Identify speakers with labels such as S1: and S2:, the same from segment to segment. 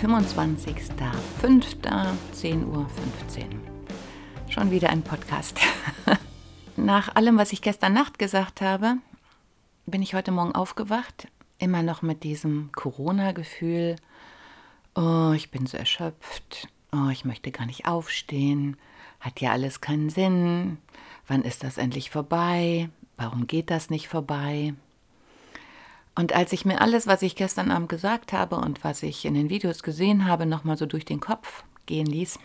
S1: 25.05.10.15 Uhr. Schon wieder ein Podcast. Nach allem, was ich gestern Nacht gesagt habe, bin ich heute Morgen aufgewacht, immer noch mit diesem Corona-Gefühl. Oh, ich bin so erschöpft. Oh, ich möchte gar nicht aufstehen. Hat ja alles keinen Sinn. Wann ist das endlich vorbei? Warum geht das nicht vorbei? Und als ich mir alles, was ich gestern Abend gesagt habe und was ich in den Videos gesehen habe, nochmal so durch den Kopf gehen ließ,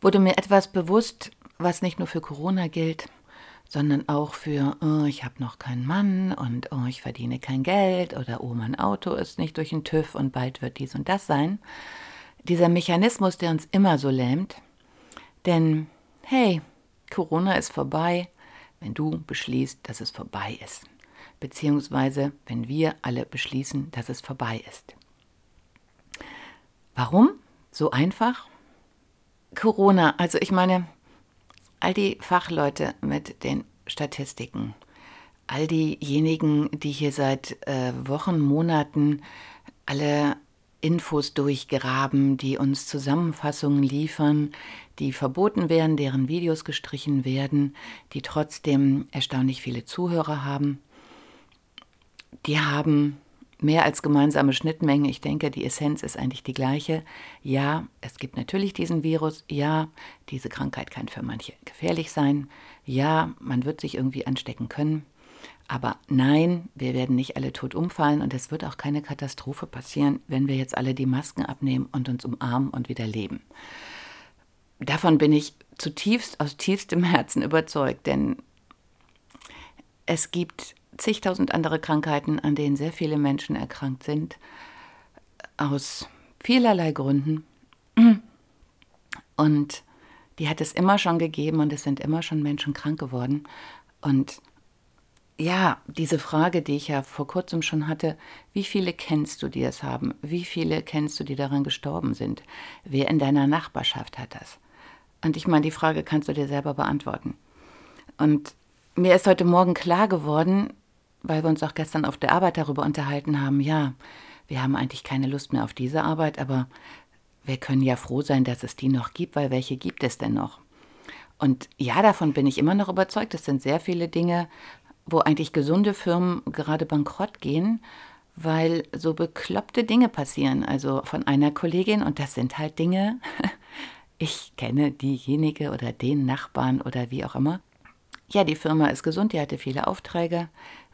S1: wurde mir etwas bewusst, was nicht nur für Corona gilt, sondern auch für, oh, ich habe noch keinen Mann und oh, ich verdiene kein Geld oder oh, mein Auto ist nicht durch den TÜV und bald wird dies und das sein. Dieser Mechanismus, der uns immer so lähmt. Denn, hey, Corona ist vorbei, wenn du beschließt, dass es vorbei ist beziehungsweise wenn wir alle beschließen, dass es vorbei ist. Warum? So einfach? Corona, also ich meine, all die Fachleute mit den Statistiken, all diejenigen, die hier seit äh, Wochen, Monaten alle Infos durchgraben, die uns Zusammenfassungen liefern, die verboten werden, deren Videos gestrichen werden, die trotzdem erstaunlich viele Zuhörer haben die haben mehr als gemeinsame Schnittmengen. Ich denke, die Essenz ist eigentlich die gleiche. Ja, es gibt natürlich diesen Virus. Ja, diese Krankheit kann für manche gefährlich sein. Ja, man wird sich irgendwie anstecken können. Aber nein, wir werden nicht alle tot umfallen und es wird auch keine Katastrophe passieren, wenn wir jetzt alle die Masken abnehmen und uns umarmen und wieder leben. Davon bin ich zutiefst aus tiefstem Herzen überzeugt, denn es gibt zigtausend andere Krankheiten, an denen sehr viele Menschen erkrankt sind, aus vielerlei Gründen. Und die hat es immer schon gegeben und es sind immer schon Menschen krank geworden. Und ja, diese Frage, die ich ja vor kurzem schon hatte, wie viele kennst du, die es haben? Wie viele kennst du, die daran gestorben sind? Wer in deiner Nachbarschaft hat das? Und ich meine, die Frage kannst du dir selber beantworten. Und mir ist heute Morgen klar geworden, weil wir uns auch gestern auf der Arbeit darüber unterhalten haben, ja, wir haben eigentlich keine Lust mehr auf diese Arbeit, aber wir können ja froh sein, dass es die noch gibt, weil welche gibt es denn noch? Und ja, davon bin ich immer noch überzeugt. Es sind sehr viele Dinge, wo eigentlich gesunde Firmen gerade bankrott gehen, weil so bekloppte Dinge passieren. Also von einer Kollegin, und das sind halt Dinge, ich kenne diejenige oder den Nachbarn oder wie auch immer. Ja, die Firma ist gesund, die hatte viele Aufträge,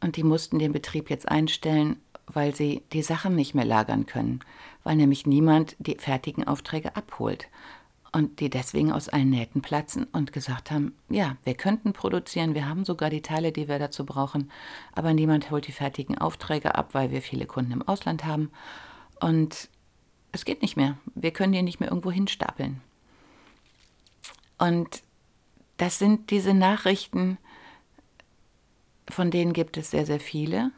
S1: und die mussten den Betrieb jetzt einstellen, weil sie die Sachen nicht mehr lagern können, weil nämlich niemand die fertigen Aufträge abholt. Und die deswegen aus allen Nähten platzen und gesagt haben, ja, wir könnten produzieren, wir haben sogar die Teile, die wir dazu brauchen, aber niemand holt die fertigen Aufträge ab, weil wir viele Kunden im Ausland haben. Und es geht nicht mehr. Wir können die nicht mehr irgendwo hinstapeln. Und das sind diese Nachrichten, von denen gibt es sehr, sehr viele.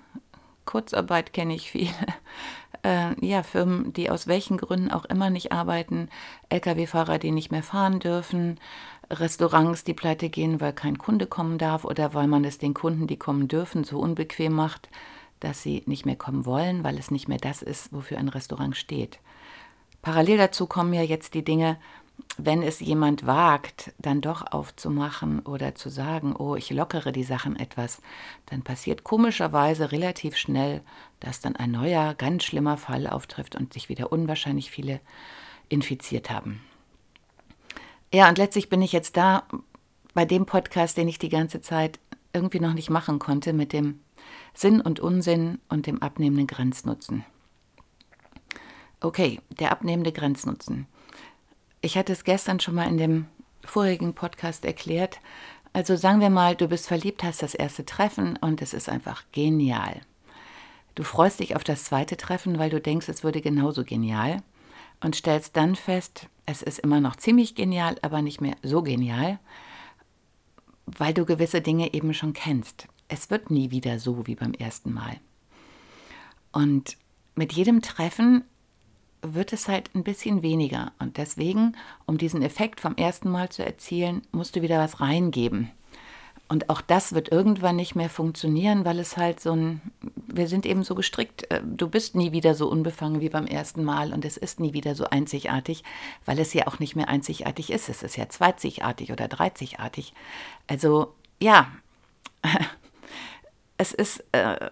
S1: Kurzarbeit kenne ich viele. Äh, ja, Firmen, die aus welchen Gründen auch immer nicht arbeiten, Lkw-Fahrer, die nicht mehr fahren dürfen, Restaurants, die pleite gehen, weil kein Kunde kommen darf oder weil man es den Kunden, die kommen dürfen, so unbequem macht, dass sie nicht mehr kommen wollen, weil es nicht mehr das ist, wofür ein Restaurant steht. Parallel dazu kommen ja jetzt die Dinge, wenn es jemand wagt, dann doch aufzumachen oder zu sagen, oh, ich lockere die Sachen etwas, dann passiert komischerweise relativ schnell, dass dann ein neuer, ganz schlimmer Fall auftrifft und sich wieder unwahrscheinlich viele infiziert haben. Ja, und letztlich bin ich jetzt da bei dem Podcast, den ich die ganze Zeit irgendwie noch nicht machen konnte, mit dem Sinn und Unsinn und dem abnehmenden Grenznutzen. Okay, der abnehmende Grenznutzen. Ich hatte es gestern schon mal in dem vorigen Podcast erklärt. Also sagen wir mal, du bist verliebt, hast das erste Treffen und es ist einfach genial. Du freust dich auf das zweite Treffen, weil du denkst, es würde genauso genial und stellst dann fest, es ist immer noch ziemlich genial, aber nicht mehr so genial, weil du gewisse Dinge eben schon kennst. Es wird nie wieder so wie beim ersten Mal. Und mit jedem Treffen wird es halt ein bisschen weniger. Und deswegen, um diesen Effekt vom ersten Mal zu erzielen, musst du wieder was reingeben. Und auch das wird irgendwann nicht mehr funktionieren, weil es halt so ein, wir sind eben so gestrickt, äh, du bist nie wieder so unbefangen wie beim ersten Mal und es ist nie wieder so einzigartig, weil es ja auch nicht mehr einzigartig ist. Es ist ja zweizigartig oder dreizigartig. Also ja, es ist äh,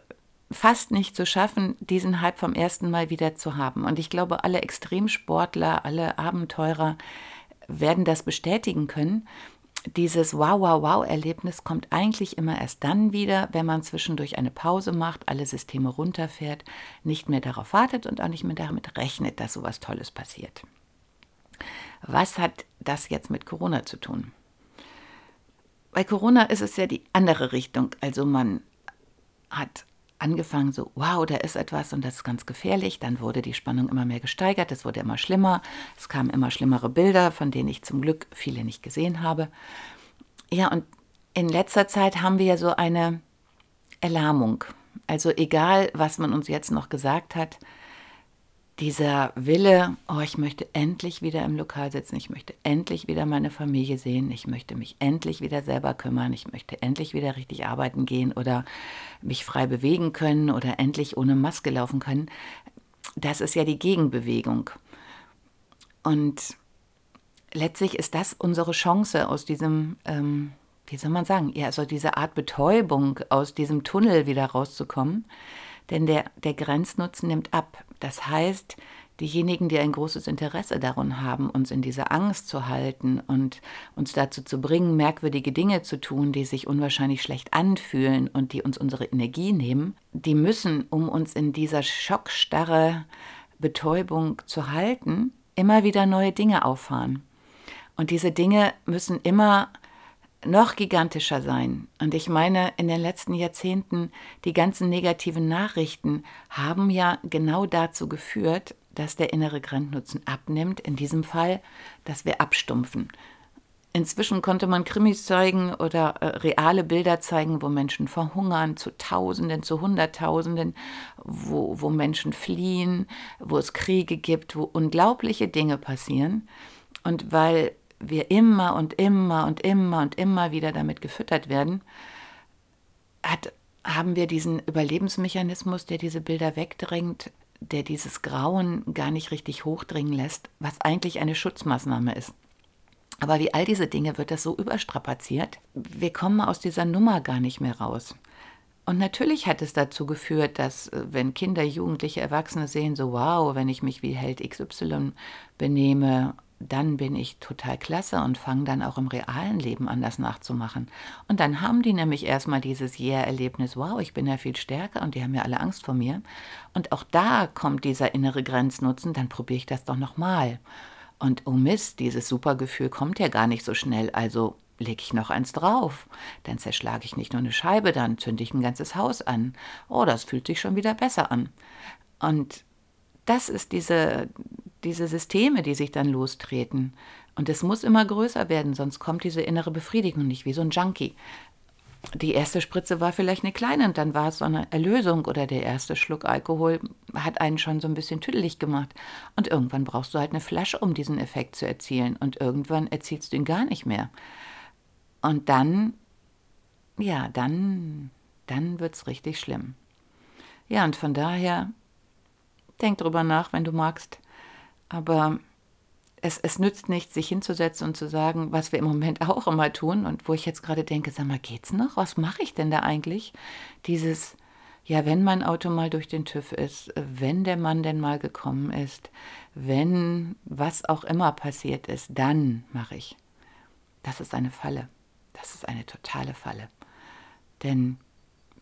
S1: fast nicht zu schaffen, diesen Hype vom ersten Mal wieder zu haben. Und ich glaube, alle Extremsportler, alle Abenteurer werden das bestätigen können dieses Wow, wow, wow-Erlebnis kommt eigentlich immer erst dann wieder, wenn man zwischendurch eine Pause macht, alle Systeme runterfährt, nicht mehr darauf wartet und auch nicht mehr damit rechnet, dass sowas Tolles passiert. Was hat das jetzt mit Corona zu tun? Bei Corona ist es ja die andere Richtung. Also man hat angefangen so, wow, da ist etwas und das ist ganz gefährlich. Dann wurde die Spannung immer mehr gesteigert, es wurde immer schlimmer. Es kamen immer schlimmere Bilder, von denen ich zum Glück viele nicht gesehen habe. Ja, und in letzter Zeit haben wir ja so eine Erlahmung. Also egal, was man uns jetzt noch gesagt hat, dieser Wille, oh, ich möchte endlich wieder im Lokal sitzen, ich möchte endlich wieder meine Familie sehen, ich möchte mich endlich wieder selber kümmern, ich möchte endlich wieder richtig arbeiten gehen oder mich frei bewegen können oder endlich ohne Maske laufen können, das ist ja die Gegenbewegung. Und letztlich ist das unsere Chance aus diesem, ähm, wie soll man sagen, ja, also diese Art Betäubung, aus diesem Tunnel wieder rauszukommen. Denn der, der Grenznutzen nimmt ab. Das heißt, diejenigen, die ein großes Interesse daran haben, uns in diese Angst zu halten und uns dazu zu bringen, merkwürdige Dinge zu tun, die sich unwahrscheinlich schlecht anfühlen und die uns unsere Energie nehmen, die müssen, um uns in dieser schockstarre Betäubung zu halten, immer wieder neue Dinge auffahren. Und diese Dinge müssen immer noch gigantischer sein. Und ich meine, in den letzten Jahrzehnten, die ganzen negativen Nachrichten haben ja genau dazu geführt, dass der innere Grenznutzen abnimmt. In diesem Fall, dass wir abstumpfen. Inzwischen konnte man Krimis zeigen oder äh, reale Bilder zeigen, wo Menschen verhungern, zu Tausenden, zu Hunderttausenden, wo, wo Menschen fliehen, wo es Kriege gibt, wo unglaubliche Dinge passieren. Und weil wir immer und immer und immer und immer wieder damit gefüttert werden, hat, haben wir diesen Überlebensmechanismus, der diese Bilder wegdrängt, der dieses Grauen gar nicht richtig hochdringen lässt, was eigentlich eine Schutzmaßnahme ist. Aber wie all diese Dinge wird das so überstrapaziert, wir kommen aus dieser Nummer gar nicht mehr raus. Und natürlich hat es dazu geführt, dass äh, wenn Kinder, Jugendliche, Erwachsene sehen, so wow, wenn ich mich wie Held XY benehme dann bin ich total klasse und fange dann auch im realen Leben an, das nachzumachen. Und dann haben die nämlich erstmal dieses Yeah-Erlebnis, wow, ich bin ja viel stärker und die haben ja alle Angst vor mir. Und auch da kommt dieser innere Grenznutzen, dann probiere ich das doch nochmal. Und oh Mist, dieses Supergefühl kommt ja gar nicht so schnell, also lege ich noch eins drauf. Dann zerschlage ich nicht nur eine Scheibe, dann zünde ich ein ganzes Haus an. Oh, das fühlt sich schon wieder besser an. Und das ist diese, diese Systeme, die sich dann lostreten. Und es muss immer größer werden, sonst kommt diese innere Befriedigung nicht, wie so ein Junkie. Die erste Spritze war vielleicht eine kleine und dann war es so eine Erlösung oder der erste Schluck Alkohol hat einen schon so ein bisschen tüdelig gemacht. Und irgendwann brauchst du halt eine Flasche, um diesen Effekt zu erzielen. Und irgendwann erzielst du ihn gar nicht mehr. Und dann, ja, dann, dann wird es richtig schlimm. Ja, und von daher, denk drüber nach, wenn du magst. Aber es, es nützt nichts, sich hinzusetzen und zu sagen, was wir im Moment auch immer tun und wo ich jetzt gerade denke, sag mal, geht's noch? Was mache ich denn da eigentlich? Dieses, ja, wenn mein Auto mal durch den TÜV ist, wenn der Mann denn mal gekommen ist, wenn was auch immer passiert ist, dann mache ich. das ist eine Falle. Das ist eine totale Falle. Denn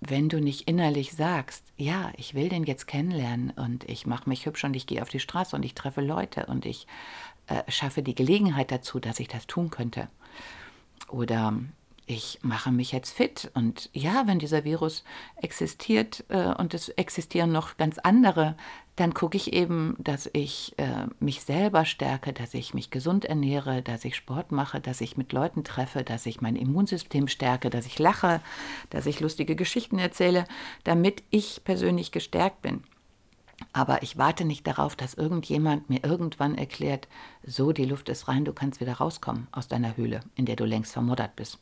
S1: wenn du nicht innerlich sagst, ja, ich will den jetzt kennenlernen und ich mache mich hübsch und ich gehe auf die Straße und ich treffe Leute und ich äh, schaffe die Gelegenheit dazu, dass ich das tun könnte. Oder ich mache mich jetzt fit. Und ja, wenn dieser Virus existiert äh, und es existieren noch ganz andere, dann gucke ich eben, dass ich äh, mich selber stärke, dass ich mich gesund ernähre, dass ich Sport mache, dass ich mit Leuten treffe, dass ich mein Immunsystem stärke, dass ich lache, dass ich lustige Geschichten erzähle, damit ich persönlich gestärkt bin. Aber ich warte nicht darauf, dass irgendjemand mir irgendwann erklärt, so, die Luft ist rein, du kannst wieder rauskommen aus deiner Höhle, in der du längst vermoddert bist.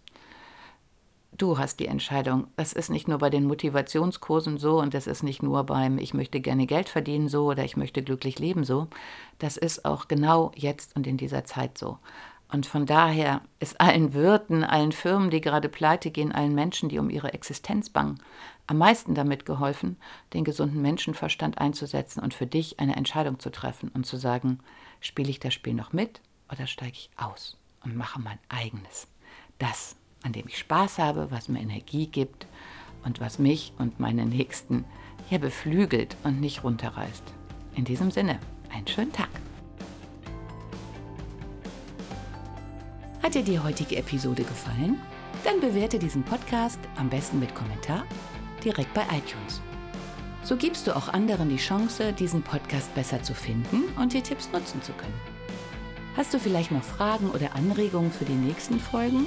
S1: Du hast die Entscheidung. Es ist nicht nur bei den Motivationskursen so und es ist nicht nur beim Ich möchte gerne Geld verdienen so oder ich möchte glücklich leben so. Das ist auch genau jetzt und in dieser Zeit so. Und von daher ist allen Wirten, allen Firmen, die gerade pleite gehen, allen Menschen, die um ihre Existenz bangen, am meisten damit geholfen, den gesunden Menschenverstand einzusetzen und für dich eine Entscheidung zu treffen und zu sagen, spiele ich das Spiel noch mit oder steige ich aus und mache mein eigenes. Das an dem ich Spaß habe, was mir Energie gibt und was mich und meine Nächsten hier beflügelt und nicht runterreißt. In diesem Sinne, einen schönen Tag. Hat dir die heutige Episode gefallen? Dann bewerte diesen Podcast am besten mit Kommentar direkt bei iTunes. So gibst du auch anderen die Chance, diesen Podcast besser zu finden und die Tipps nutzen zu können. Hast du vielleicht noch Fragen oder Anregungen für die nächsten Folgen?